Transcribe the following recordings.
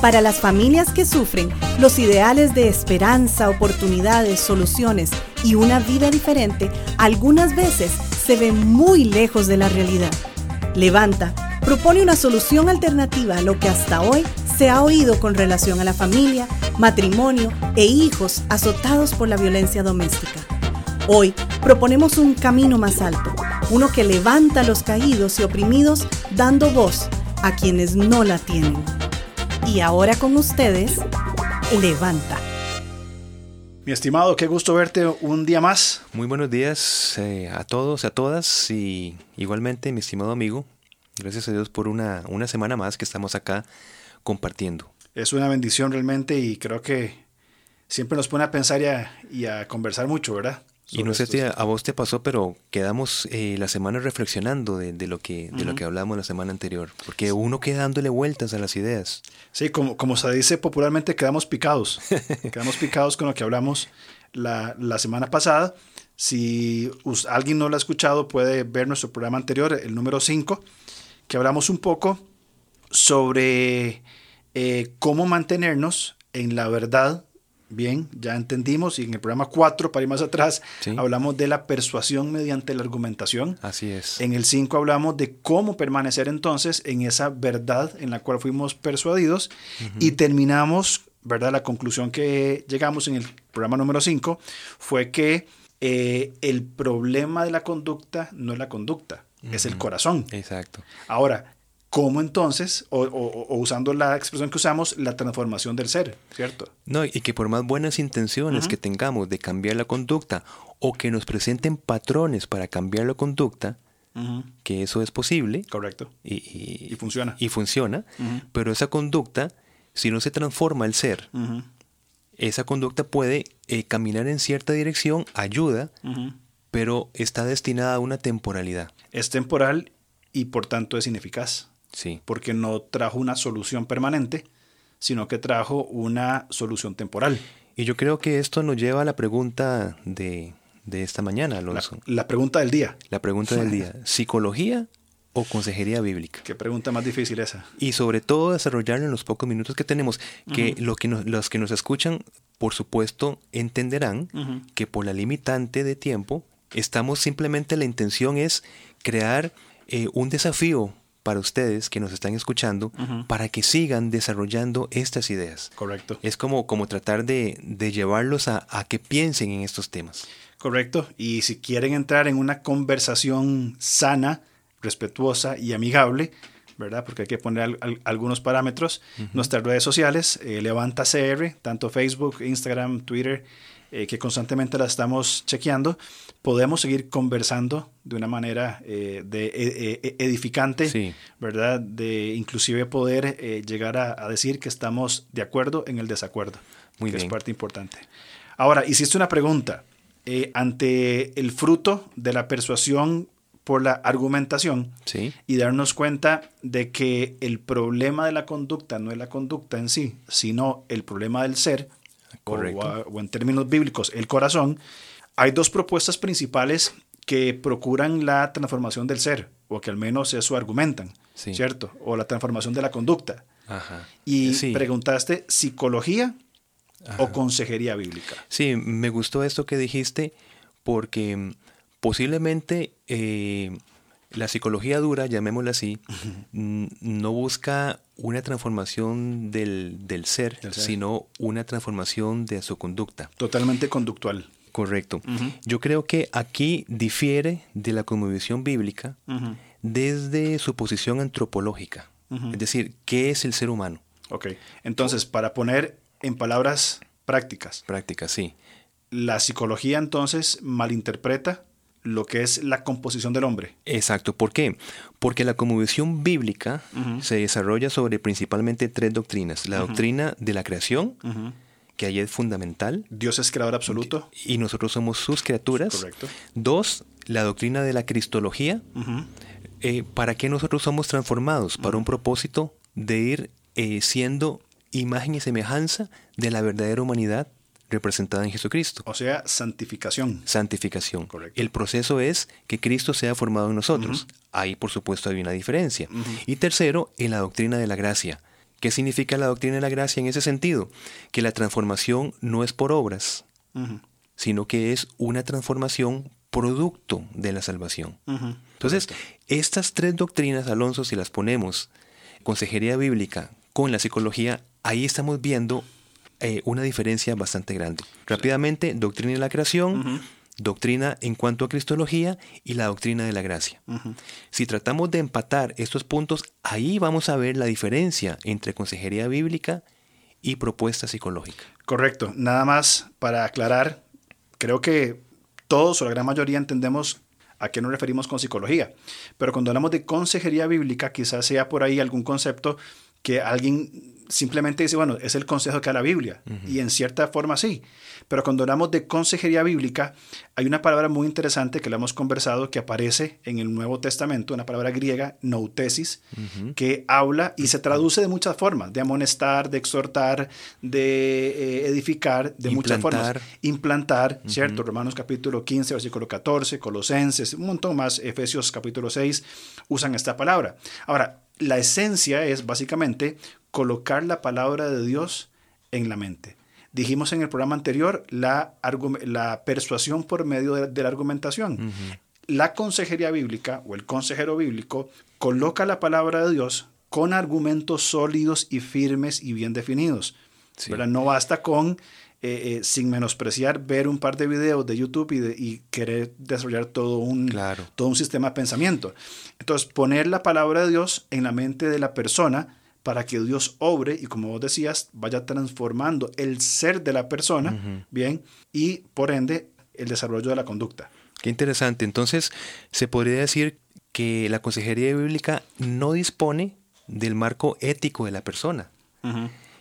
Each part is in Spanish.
Para las familias que sufren, los ideales de esperanza, oportunidades, soluciones y una vida diferente algunas veces se ven muy lejos de la realidad. Levanta propone una solución alternativa a lo que hasta hoy se ha oído con relación a la familia, matrimonio e hijos azotados por la violencia doméstica. Hoy proponemos un camino más alto, uno que levanta a los caídos y oprimidos dando voz a quienes no la tienen. Y ahora con ustedes, Levanta. Mi estimado, qué gusto verte un día más. Muy buenos días eh, a todos, a todas y igualmente mi estimado amigo. Gracias a Dios por una, una semana más que estamos acá compartiendo. Es una bendición realmente y creo que siempre nos pone a pensar y a, conversar mucho, ¿verdad? Y no sé si a, vos te pasó, pero quedamos eh, la semana reflexionando de, lo que, de lo que hablamos la semana anterior, porque uno queda dándole vueltas a las ideas. Sí, como, como se dice popularmente, quedamos picados. quedamos picados con lo que hablamos la, la semana pasada. Si alguien no lo ha escuchado, puede ver nuestro programa anterior, el número 5, que hablamos un poco sobre eh, cómo mantenernos en la verdad. Bien, ya entendimos y en el programa 4, para ir más atrás, hablamos de la persuasión mediante la argumentación. Así es. En el 5 hablamos de cómo permanecer entonces en esa verdad en la cual fuimos persuadidos y terminamos, ¿verdad? La conclusión que llegamos en el programa número 5 fue que eh, el problema de la conducta no es la conducta, es el corazón. Exacto. Ahora, ¿Cómo entonces, o, usando la expresión que usamos, la transformación del ser, ¿cierto? No, y que por más buenas intenciones que tengamos de cambiar la conducta o que nos presenten patrones para cambiar la conducta, que eso es posible. Correcto. Y, funciona. Y funciona, pero esa conducta, si no se transforma el ser, esa conducta puede eh, caminar en cierta dirección, ayuda, pero está destinada a una temporalidad. Es temporal y por tanto es ineficaz. Sí. Porque no trajo una solución permanente, sino que trajo una solución temporal. Y yo creo que esto nos lleva a la pregunta de, esta mañana, Alonso. La, pregunta del día. La pregunta del día. ¿Psicología o consejería bíblica? Qué pregunta más difícil esa. Y sobre todo desarrollarlo en los pocos minutos que tenemos, que, lo que los que nos escuchan, por supuesto, entenderán que por la limitante de tiempo, estamos simplemente, la intención es crear eh, un desafío para ustedes que nos están escuchando para que sigan desarrollando estas ideas. Correcto. Es como, como tratar de, llevarlos a, que piensen en estos temas. Correcto. Y si quieren entrar en una conversación sana, respetuosa y amigable, ¿verdad? Porque hay que poner algunos parámetros. Nuestras redes sociales, eh, Levanta CR, tanto Facebook, Instagram, Twitter, eh, que constantemente la estamos chequeando, podemos seguir conversando de una manera eh, de, eh, edificante, ¿verdad? De inclusive poder llegar a, decir que estamos de acuerdo en el desacuerdo, Muy que bien. es parte importante. Ahora, hiciste una pregunta. ante el fruto de la persuasión por la argumentación y darnos cuenta de que el problema de la conducta no es la conducta en sí, sino el problema del ser, o, en términos bíblicos, el corazón, hay dos propuestas principales que procuran la transformación del ser, o que al menos eso argumentan, ¿cierto? O la transformación de la conducta. Y preguntaste, ¿psicología o consejería bíblica? Sí, me gustó esto que dijiste porque posiblemente eh, la psicología dura, llamémosla así, no busca una transformación del, ser, sino una transformación de su conducta. Totalmente conductual. Correcto. Yo creo que aquí difiere de la cosmovisión bíblica desde su posición antropológica. Es decir, ¿qué es el ser humano? Ok. Entonces, para poner en palabras prácticas. Prácticas, sí. La psicología entonces malinterpreta lo que es la composición del hombre. Exacto. ¿Por qué? Porque la cosmovisión bíblica se desarrolla sobre principalmente tres doctrinas. La doctrina de la creación, que ahí es fundamental. Dios es creador absoluto. Y nosotros somos sus criaturas. Correcto. Dos, la doctrina de la cristología. Eh, ¿Para qué nosotros somos transformados? Para un propósito de ir eh, siendo imagen y semejanza de la verdadera humanidad representada en Jesucristo. O sea, santificación. Santificación. Correcto. El proceso es que Cristo sea formado en nosotros. Ahí, por supuesto, hay una diferencia. Y tercero, en la doctrina de la gracia, ¿Qué significa la doctrina de la gracia en ese sentido? Que la transformación no es por obras, sino que es una transformación producto de la salvación. Entonces, estas tres doctrinas, Alonso, si las ponemos, consejería bíblica con la psicología, ahí estamos viendo eh, una diferencia bastante grande. Rápidamente, doctrina de la creación, doctrina en cuanto a cristología y la doctrina de la gracia. Si tratamos de empatar estos puntos, ahí vamos a ver la diferencia entre consejería bíblica y propuesta psicológica. Correcto. Nada más para aclarar, creo que todos o la gran mayoría entendemos a qué nos referimos con psicología, pero cuando hablamos de consejería bíblica, quizás sea por ahí algún concepto que alguien simplemente dice, bueno, es el consejo que da la Biblia. Y en cierta forma sí. Pero cuando hablamos de consejería bíblica, hay una palabra muy interesante que le hemos conversado que aparece en el Nuevo Testamento, una palabra griega, noutesis, que habla y se traduce de muchas formas, de amonestar, de exhortar, de eh, edificar, de muchas formas. Implantar, ¿cierto? Romanos capítulo 15, versículo 14, Colosenses, un montón más, Efesios capítulo 6, usan esta palabra. Ahora, la esencia es básicamente colocar la palabra de Dios en la mente. Dijimos en el programa anterior la, la persuasión por medio de, la argumentación. La consejería bíblica o el consejero bíblico coloca la palabra de Dios con argumentos sólidos y firmes y bien definidos. No basta con, eh, eh, sin menospreciar, ver un par de videos de YouTube y, y querer desarrollar todo un, todo un sistema de pensamiento. Entonces, poner la palabra de Dios en la mente de la persona para que Dios obre y como vos decías, vaya transformando el ser de la persona, ¿bien? Y por ende, el desarrollo de la conducta. Qué interesante. Entonces, se podría decir que la consejería bíblica no dispone del marco ético de la persona.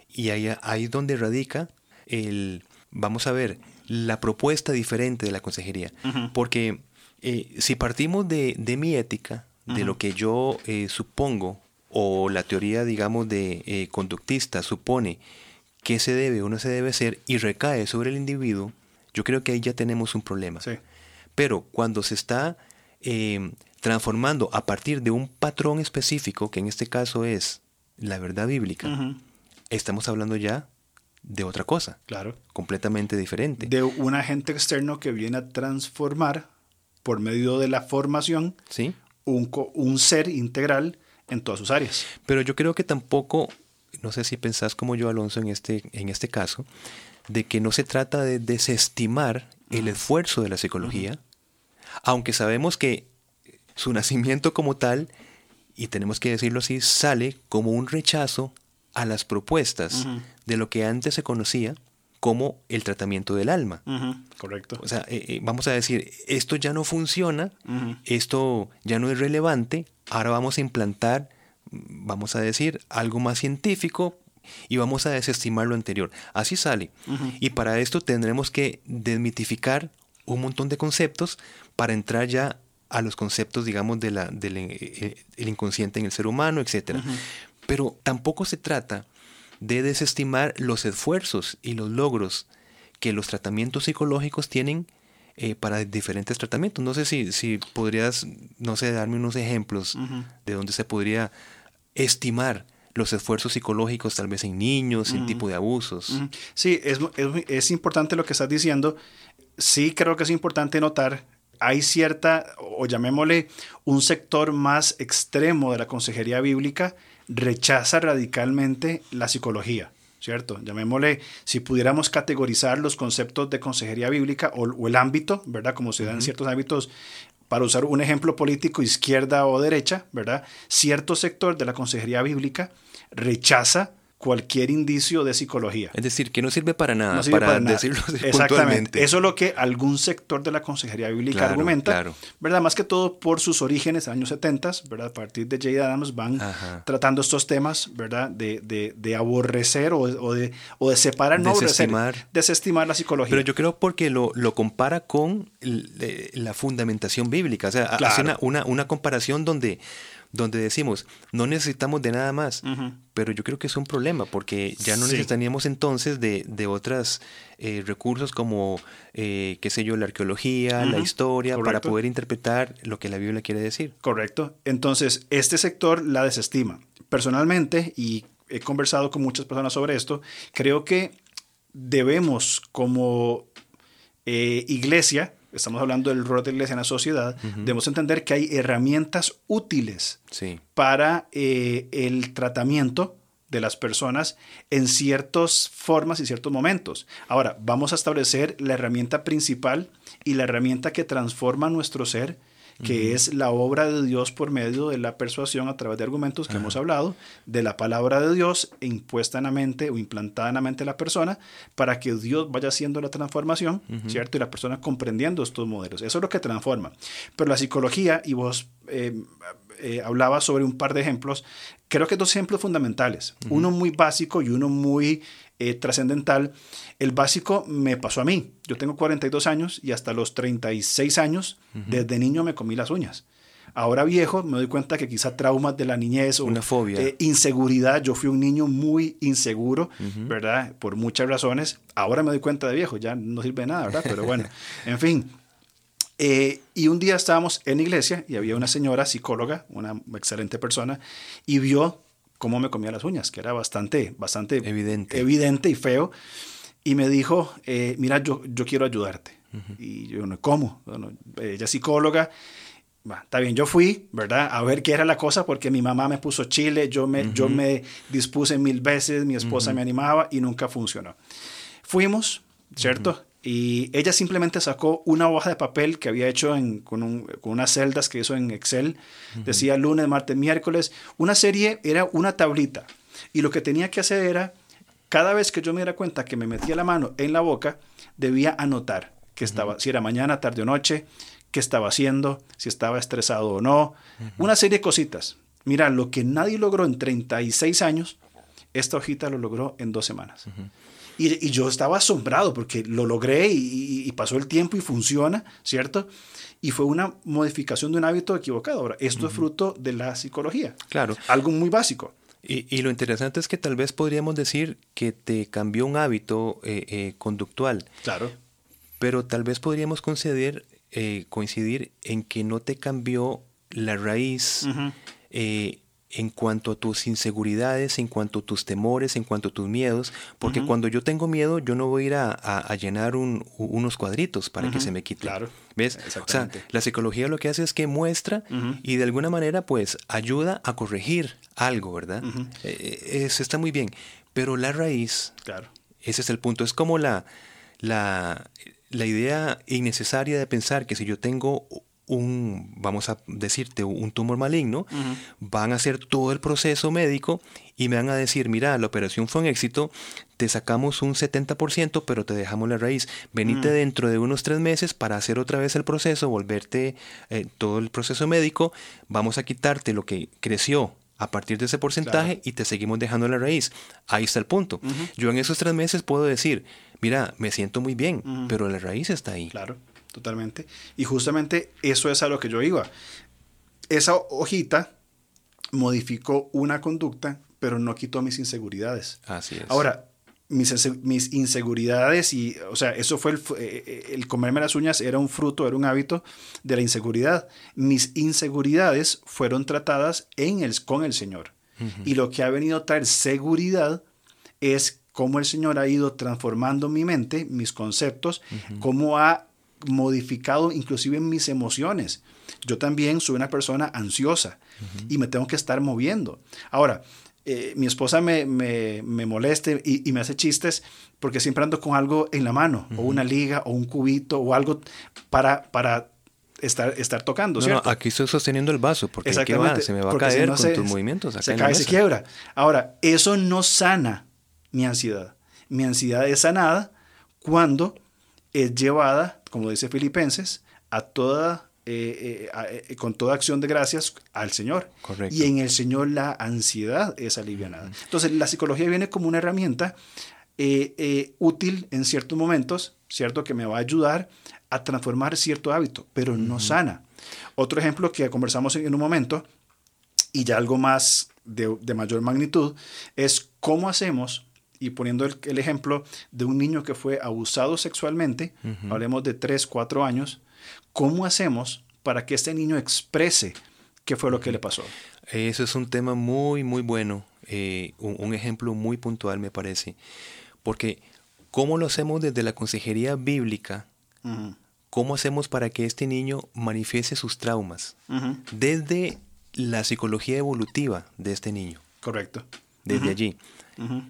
Y ahí, ahí donde radica el, vamos a ver, la propuesta diferente de la consejería. Porque eh, si partimos de, mi ética, de lo que yo eh, supongo o la teoría, digamos, de eh, conductista supone que se debe o no se debe hacer y recae sobre el individuo, yo creo que ahí ya tenemos un problema. Pero cuando se está transformando a partir de un patrón específico, que en este caso es la verdad bíblica, estamos hablando ya de otra cosa. Claro. Completamente diferente. De un agente externo que viene a transformar por medio de la formación ¿Sí? un, un ser integral en todas sus áreas. Pero yo creo que tampoco, no sé si pensás como yo, Alonso, en este, en este caso, de que no se trata de desestimar el esfuerzo de la psicología, aunque sabemos que su nacimiento como tal, y tenemos que decirlo así, sale como un rechazo a las propuestas de lo que antes se conocía como el tratamiento del alma. Correcto. O sea, eh, eh, vamos a decir, esto ya no funciona, esto ya no es relevante, ahora vamos a implantar, vamos a decir, algo más científico y vamos a desestimar lo anterior. Así sale. Y para esto tendremos que desmitificar un montón de conceptos para entrar ya a los conceptos, digamos, de la, del eh, el inconsciente en el ser humano, etc. Pero tampoco se trata de desestimar los esfuerzos y los logros que los tratamientos psicológicos tienen eh, para diferentes tratamientos. No sé si, si podrías, no sé, darme unos ejemplos de dónde se podría estimar los esfuerzos psicológicos tal vez en niños, en tipo de abusos. Sí, es, es, es, importante lo que estás diciendo. Sí creo que es importante notar, hay cierta, o llamémosle, un sector más extremo de la consejería bíblica rechaza radicalmente la psicología. ¿cierto? Llamémosle, si pudiéramos categorizar los conceptos de consejería bíblica o, el ámbito, ¿verdad? Como se dan en ciertos ámbitos, para usar un ejemplo político, izquierda o derecha, ¿verdad? Cierto sector de la consejería bíblica rechaza cualquier indicio de psicología. Es decir, que no sirve para nada, para, decirlo Exactamente. Eso es lo que algún sector de la consejería bíblica argumenta, ¿verdad? Más que todo por sus orígenes, años 70, ¿verdad? A partir de Jay Adams van tratando estos temas, ¿verdad? De, de, de aborrecer o, o, de, o de separar, no desestimar. desestimar la psicología. Pero yo creo porque lo, lo compara con la fundamentación bíblica, o sea, hace una, una, una comparación donde donde decimos, no necesitamos de nada más, pero yo creo que es un problema porque ya no necesitaríamos entonces de, de otros eh, recursos como, eh, qué sé yo, la arqueología, la historia, para poder interpretar lo que la Biblia quiere decir. Correcto. Entonces, este sector la desestima. Personalmente, y he conversado con muchas personas sobre esto, creo que debemos como eh, iglesia, estamos hablando del rol de la iglesia en la sociedad, debemos entender que hay herramientas útiles para eh, el tratamiento de las personas en ciertas formas y ciertos momentos. Ahora, vamos a establecer la herramienta principal y la herramienta que transforma nuestro ser que es la obra de Dios por medio de la persuasión a través de argumentos que hemos hablado, de la palabra de Dios impuesta en la mente o implantada en la mente de la persona, para que Dios vaya haciendo la transformación, ¿cierto? Y la persona comprendiendo estos modelos. Eso es lo que transforma. Pero la psicología, y vos eh, eh, hablabas sobre un par de ejemplos, creo que dos ejemplos fundamentales, uno muy básico y uno muy eh, trascendental. El básico me pasó a mí. Yo tengo 42 años y hasta los 36 años, desde niño me comí las uñas. Ahora viejo, me doy cuenta que quizá traumas de la niñez o una fobia, eh, inseguridad. Yo fui un niño muy inseguro, ¿verdad? Por muchas razones. Ahora me doy cuenta de viejo, ya no sirve de nada, ¿verdad? Pero bueno, en fin. Eh, y un día estábamos en iglesia y había una señora psicóloga, una excelente persona, y vio cómo me comía las uñas, que era bastante, bastante evidente, evidente y feo. Y me dijo, eh, mira, yo, yo quiero ayudarte. Y yo, ¿cómo? Bueno, ella es psicóloga. está bien, yo fui, ¿verdad? A ver qué era la cosa, porque mi mamá me puso chile, yo me, yo me dispuse mil veces, mi esposa me animaba y nunca funcionó. Fuimos, ¿cierto? Y ella simplemente sacó una hoja de papel que había hecho con, unas celdas que hizo en Excel. Decía lunes, martes, miércoles. Una serie era una tablita. Y lo que tenía que hacer era, cada vez que yo me diera cuenta que me metía la mano en la boca, debía anotar que estaba, si era mañana, tarde o noche, qué estaba haciendo, si estaba estresado o no. Una serie de cositas. Mira, lo que nadie logró en 36 años, esta hojita lo logró en dos semanas. Y, yo estaba asombrado porque lo logré y, pasó el tiempo y funciona, ¿cierto? Y fue una modificación de un hábito equivocado. Ahora, esto es fruto de la psicología. Claro. Algo muy básico. Y, lo interesante es que tal vez podríamos decir que te cambió un hábito eh, eh, conductual. Claro. Pero tal vez podríamos conceder, eh, coincidir en que no te cambió la raíz en cuanto a tus inseguridades, en cuanto a tus temores, en cuanto a tus miedos, porque cuando yo tengo miedo, yo no voy a ir a, llenar unos cuadritos para que se me quite. Claro. ¿Ves? O sea, la psicología lo que hace es que muestra y de alguna manera, pues, ayuda a corregir algo, ¿verdad? Eh, eh, eso está muy bien. Pero la raíz, claro. ese es el punto. Es como la, la, la idea innecesaria de pensar que si yo tengo un, vamos a decirte, un tumor maligno, van a hacer todo el proceso médico y me van a decir, mira, la operación fue un éxito, te sacamos un 70%, pero te dejamos la raíz. Venite dentro de unos tres meses para hacer otra vez el proceso, volverte eh, todo el proceso médico, vamos a quitarte lo que creció a partir de ese porcentaje y te seguimos dejando la raíz. Ahí está el punto. Yo en esos tres meses puedo decir, mira, me siento muy bien, pero la raíz está ahí. Claro totalmente. Y justamente eso es a lo que yo iba. Esa hojita modificó una conducta, pero no quitó mis inseguridades. Así es. Ahora, mis, mis inseguridades y, o sea, eso fue el, eh, eh, el, comerme las uñas era un fruto, era un hábito de la inseguridad. Mis inseguridades fueron tratadas en el, con el Señor. Y lo que ha venido a traer seguridad es cómo el Señor ha ido transformando mi mente, mis conceptos, cómo ha modificado inclusive mis emociones. Yo también soy una persona ansiosa y me tengo que estar moviendo. Ahora, eh, mi esposa me, me, me moleste y, me hace chistes porque siempre ando con algo en la mano, o una liga, o un cubito, o algo para, para estar, estar tocando, ¿cierto? aquí estoy sosteniendo el vaso porque se me va a caer con tus movimientos. se cae, se quiebra. Ahora, eso no sana mi ansiedad. Mi ansiedad es sanada cuando es llevada, como dice Filipenses, a toda, eh, eh, eh, con toda acción de gracias al Señor. Correcto. Y en el Señor la ansiedad es aliviada. Entonces la psicología viene como una herramienta útil en ciertos momentos, ¿cierto? Que me va a ayudar a transformar cierto hábito, pero no sana. Otro ejemplo que conversamos en un momento, y ya algo más de, de mayor magnitud, es cómo hacemos y poniendo el, ejemplo de un niño que fue abusado sexualmente, hablemos de 3, 4 años, ¿cómo hacemos para que este niño exprese qué fue lo que le pasó? Eso es un tema muy, muy bueno. eh, un, ejemplo muy puntual, me parece. Porque, ¿cómo lo hacemos desde la consejería bíblica? ¿Cómo hacemos para que este niño manifieste sus traumas? Desde la psicología evolutiva de este niño. Correcto. Desde allí.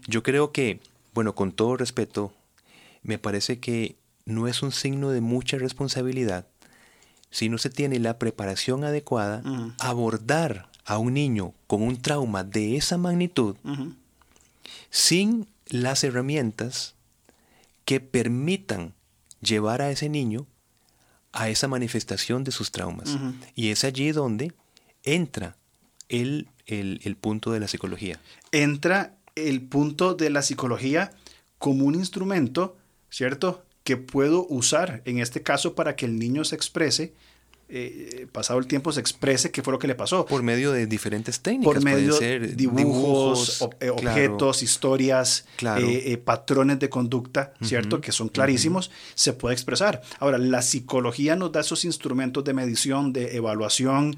Yo creo que, bueno, con todo respeto, me parece que no es un signo de mucha responsabilidad si no se tiene la preparación adecuada, abordar a un niño con un trauma de esa magnitud sin las herramientas que permitan llevar a ese niño a esa manifestación de sus traumas. Y es allí donde entra el, el, punto de la psicología. Entra el punto de la psicología como un instrumento, ¿cierto? que puedo usar en este caso para que el niño se exprese, eh, pasado el tiempo se exprese qué fue lo que le pasó. Por medio de diferentes técnicas. Por medio de dibujos, eh, objetos, historias, eh, patrones de conducta, ¿cierto? Que son clarísimos, se puede expresar. Ahora, la psicología nos da esos instrumentos de medición, de evaluación,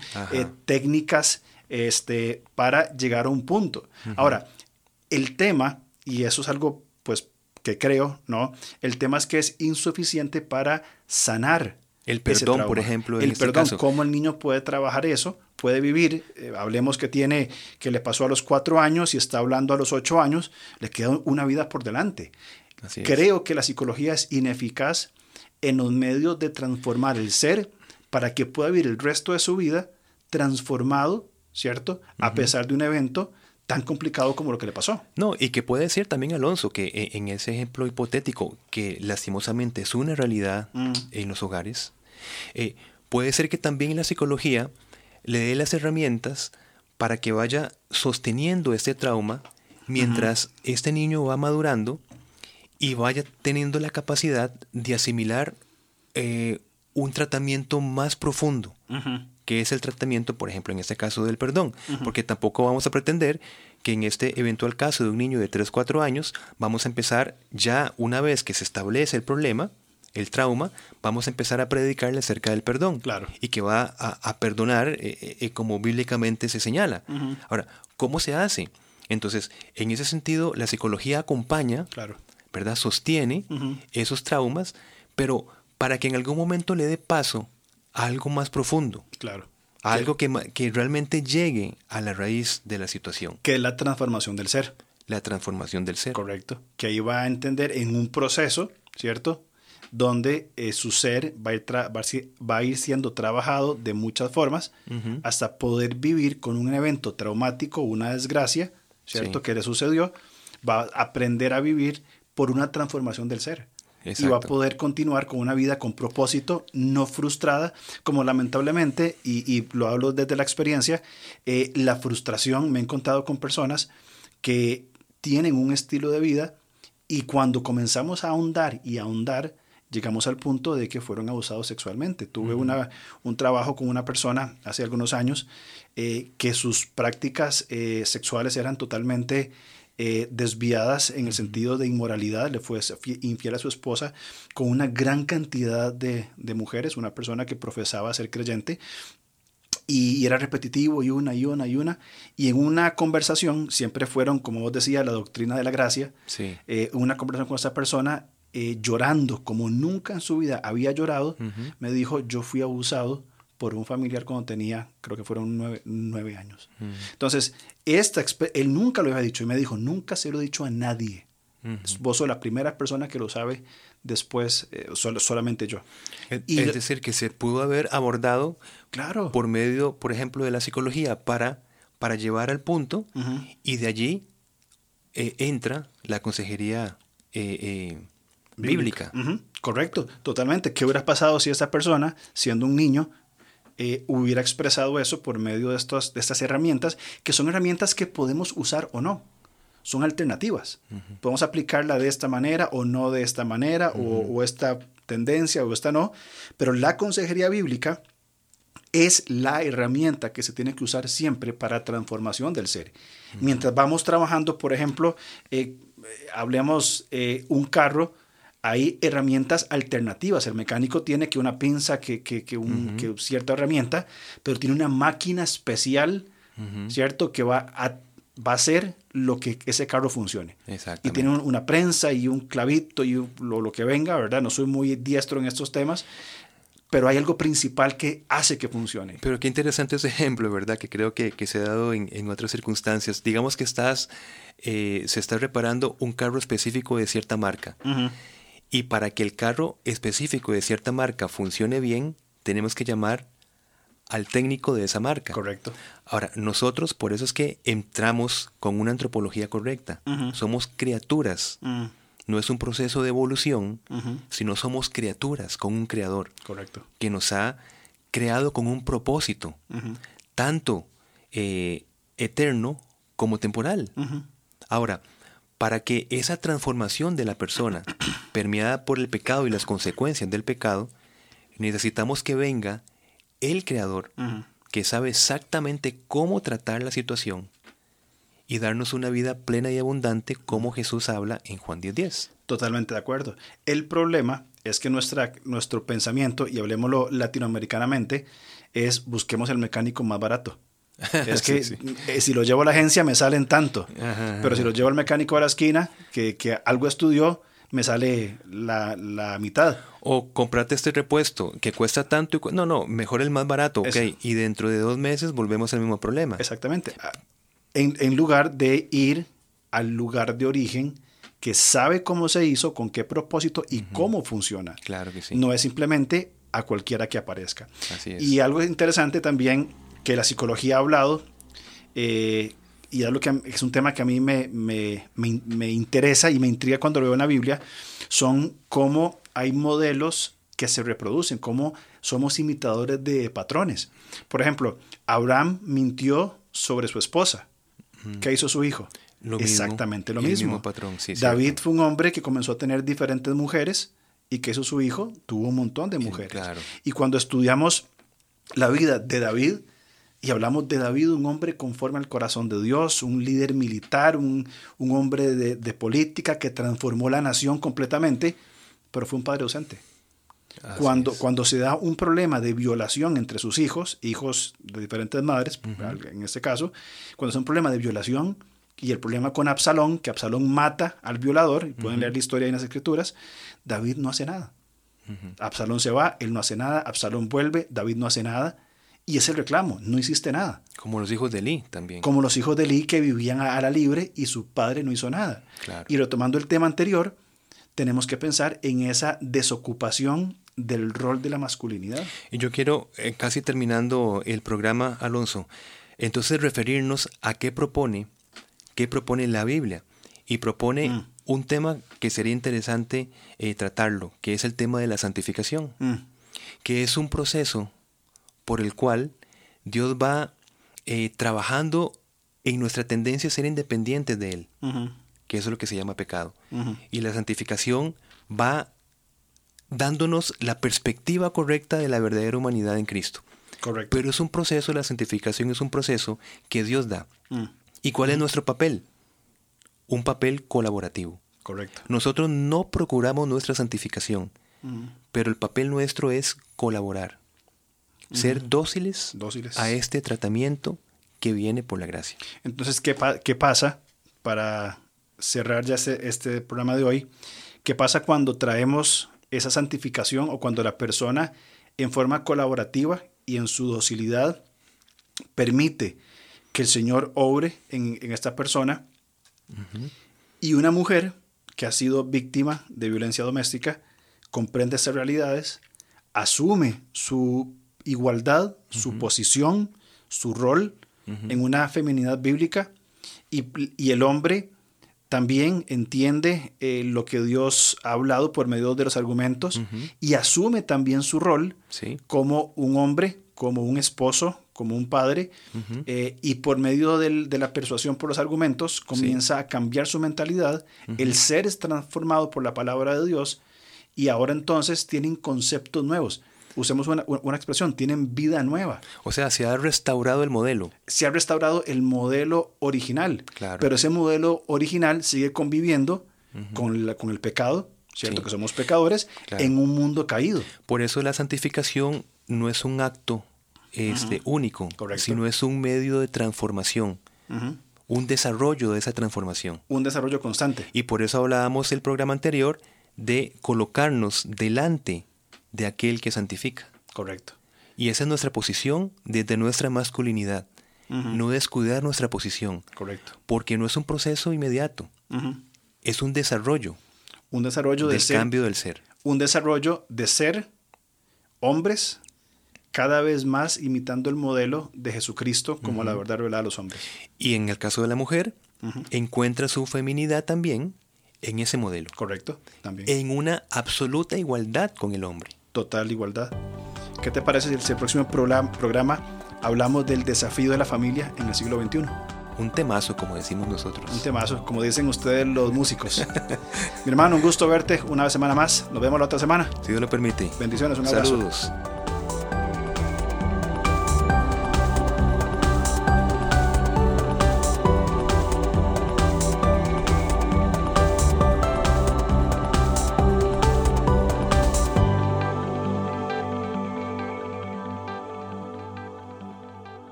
técnicas este, para llegar a un punto. Ahora, el tema, y eso es algo pues que creo, ¿no? El tema es que es insuficiente para sanar. El perdón, por ejemplo. el este perdón, cómo el niño puede trabajar eso, puede vivir. Eh, hablemos que tiene, que le pasó a los cuatro años y está hablando a los ocho años, le queda una vida por delante. creo que la psicología es ineficaz en los medios de transformar el ser para que pueda vivir el resto de su vida transformado, ¿cierto? A pesar de un evento tan complicado como lo que le pasó. No, y que puede ser también, Alonso, que eh, en ese ejemplo hipotético, que lastimosamente es una realidad mm. en los hogares, eh, puede ser que también la psicología le dé las herramientas para que vaya sosteniendo este trauma mientras este niño va madurando y vaya teniendo la capacidad de asimilar eh, un tratamiento más profundo que es el tratamiento, por ejemplo, en este caso del perdón, porque tampoco vamos a pretender que en este eventual caso de un niño de 3, 4 años, vamos a empezar ya una vez que se establece el problema, el trauma, vamos a empezar a predicarle acerca del perdón. Claro. Y que va a, perdonar eh, eh, eh, como bíblicamente se señala. Ahora, ¿cómo se hace? Entonces, en ese sentido, la psicología acompaña, claro. ¿verdad? Sostiene esos traumas, pero para que en algún momento le dé paso algo más profundo. Claro. Algo que, que, realmente llegue a la raíz de la situación. Que es la transformación del ser. La transformación del ser. Correcto. Que ahí va a entender en un proceso, ¿cierto? Donde eh, su ser va a, ir va a, ir siendo trabajado de muchas formas hasta poder vivir con un evento traumático, una desgracia, ¿cierto? Que le sucedió, va a aprender a vivir por una transformación del ser y va a poder continuar con una vida con propósito, no frustrada, como lamentablemente, y, lo hablo desde la experiencia, eh, la frustración, me he encontrado con personas que tienen un estilo de vida y cuando comenzamos a ahondar y ahondar, llegamos al punto de que fueron abusados sexualmente. Tuve una, un trabajo con una persona hace algunos años eh, que sus prácticas eh, sexuales eran totalmente eh, desviadas en el sentido de inmoralidad, le fue infiel a su esposa con una gran cantidad de, mujeres, una persona que profesaba ser creyente, y, era repetitivo y una y una y una. Y en una conversación, siempre fueron, como vos decías, la doctrina de la gracia, eh, una conversación con esa persona, eh, llorando como nunca en su vida había llorado, me dijo, yo fui abusado por un familiar cuando tenía, creo que fueron nueve, años. Entonces, esta, él nunca lo había dicho y me dijo, nunca se lo he dicho a nadie. Vos sos la primera persona que lo sabe después, eh, solamente yo. Es, decir, que se pudo haber abordado claro. por medio, por ejemplo, de la psicología para, para llevar al punto y de allí eh, entra la consejería eh, bíblica. Correcto, totalmente. ¿Qué hubiera pasado si esta persona, siendo un niño, eh, hubiera expresado eso por medio de, estos, de estas herramientas, que son herramientas que podemos usar o no. Son alternativas. Podemos aplicarla de esta manera o no de esta manera, o, esta tendencia o esta no, pero la consejería bíblica es la herramienta que se tiene que usar siempre para transformación del ser. Mientras vamos trabajando, por ejemplo, eh, hablemos eh, un carro, hay herramientas alternativas. El mecánico tiene que una pinza, que, que, que, un, cierta herramienta, pero tiene una máquina especial, ¿cierto? Que va a va a ser lo que ese carro funcione. Y tiene una prensa y un clavito y lo, lo, que venga, ¿verdad? No soy muy diestro en estos temas, pero hay algo principal que hace que funcione. Pero qué interesante ese ejemplo, ¿verdad? Que creo que, que se ha dado en, en, otras circunstancias. Digamos que estás, eh, se está reparando un carro específico de cierta marca. Y para que el carro específico de cierta marca funcione bien, tenemos que llamar al técnico de esa marca. Correcto. Ahora, nosotros por eso es que entramos con una antropología correcta. Somos criaturas no es un proceso de evolución, sino somos criaturas con un creador. Correcto. Que nos ha creado con un propósito, tanto eh, eterno como temporal. Ahora, para que esa transformación de la persona, permeada por el pecado y las consecuencias del pecado, necesitamos que venga el creador, que sabe exactamente cómo tratar la situación y darnos una vida plena y abundante como Jesús habla en Juan 10.10. Totalmente de acuerdo. El problema es que nuestra, nuestro pensamiento, y hablemoslo latinoamericanamente, es busquemos el mecánico más barato. Es que eh, si lo llevo a la agencia me salen tanto, pero si lo llevo al mecánico a la esquina, que, que algo estudió, me sale la, la, mitad. O comprate este repuesto que cuesta tanto. Y no, no, mejor el más barato, ok. Y dentro de dos meses volvemos al mismo problema. Exactamente en, lugar de ir al lugar de origen que sabe cómo se hizo, con qué propósito y cómo funciona. Claro que sí. No es simplemente a cualquiera que aparezca. Así es. Y algo interesante también que la psicología ha hablado, eh, y es, que, es un tema que a mí me, me, me, interesa y me intriga cuando lo veo en la Biblia, son cómo hay modelos que se reproducen, cómo somos imitadores de patrones. Por ejemplo, Abraham mintió sobre su esposa. ¿Qué hizo su hijo? Exactamente lo mismo. patrón, David fue un hombre que comenzó a tener diferentes mujeres y ¿qué hizo su hijo? Tuvo un montón de mujeres. Y cuando estudiamos la vida de David y hablamos de David, un hombre conforme al corazón de Dios, un líder militar, un, hombre de, de política que transformó la nación completamente, pero fue un padre ausente. Cuando, cuando se da un problema de violación entre sus hijos, hijos de diferentes madres, en este caso, cuando es un problema de violación y el problema con Absalón, que Absalón mata al violador, y pueden leer la historia en las escrituras, David no hace nada. Absalón se va, él no hace nada, Absalón vuelve, David no hace nada, y es el reclamo, no hiciste nada. Como los hijos de Eli también. Como los hijos de Eli que vivían a, la libre y su padre no hizo nada. Y retomando el tema anterior, tenemos que pensar en esa desocupación del rol de la masculinidad. Y yo quiero, eh, casi terminando el programa, Alonso, entonces referirnos a qué propone, qué propone la Biblia. Y propone mm. un tema que sería interesante eh, tratarlo, que es el tema de la santificación, mm. que es un proceso por el cual Dios va eh, trabajando en nuestra tendencia a ser independientes de Él, que eso es lo que se llama pecado. Y la santificación va dándonos la perspectiva correcta de la verdadera humanidad en Cristo. Correcto. Pero es un proceso, la santificación es un proceso que Dios da. Mm. ¿Y cuál es mm. nuestro papel? Un papel colaborativo. Correcto. Nosotros no procuramos nuestra santificación, mm. pero el papel nuestro es colaborar, ser dóciles, a este tratamiento que viene por la gracia. Entonces, ¿qué, qué pasa para cerrar ya este, este programa de hoy? ¿Qué pasa cuando traemos esa santificación o cuando la persona en forma colaborativa y en su docilidad permite que el Señor obre en, esta persona y una mujer que ha sido víctima de violencia doméstica comprende esas realidades, asume su igualdad, su posición, su rol en una feminidad bíblica. Y, y el hombre también entiende eh, lo que Dios ha hablado por medio de los argumentos y asume también su rol como un hombre, como un esposo, como un padre, eh, y por medio de la persuasión por los argumentos comienza a cambiar su mentalidad, el ser es transformado por la palabra de Dios y ahora entonces tienen conceptos nuevos usemos una, expresión, tienen vida nueva. O sea, se ha restaurado el modelo. Se ha restaurado el modelo original. Claro. Pero ese modelo original sigue conviviendo con, la, con el pecado, ¿cierto? Que somos pecadores en un mundo caído. Por eso la santificación no es un acto este, único, sino es un medio de transformación. un desarrollo de esa transformación. Un desarrollo constante. Y por eso hablábamos el programa anterior de colocarnos delante de aquel que santifica. Correcto. Y esa es nuestra posición desde nuestra masculinidad. No descuidar nuestra posición. Correcto. Porque no es un proceso inmediato. Es un desarrollo. Un desarrollo del cambio del ser. Un desarrollo de ser hombres cada vez más imitando el modelo de Jesucristo como la verdad revelada a los hombres. Y en el caso de la mujer, encuentra su feminidad también en ese modelo. Correcto, también. En una absoluta igualdad con el hombre. Total igualdad. ¿Qué te parece si el próximo programa hablamos del desafío de la familia en el siglo XXI? Un temazo, como decimos nosotros. Un temazo, como dicen ustedes los músicos. Mi hermano, un gusto verte una semana más. Nos vemos la otra semana. Si Dios lo permite. Bendiciones, un abrazo. Saludos.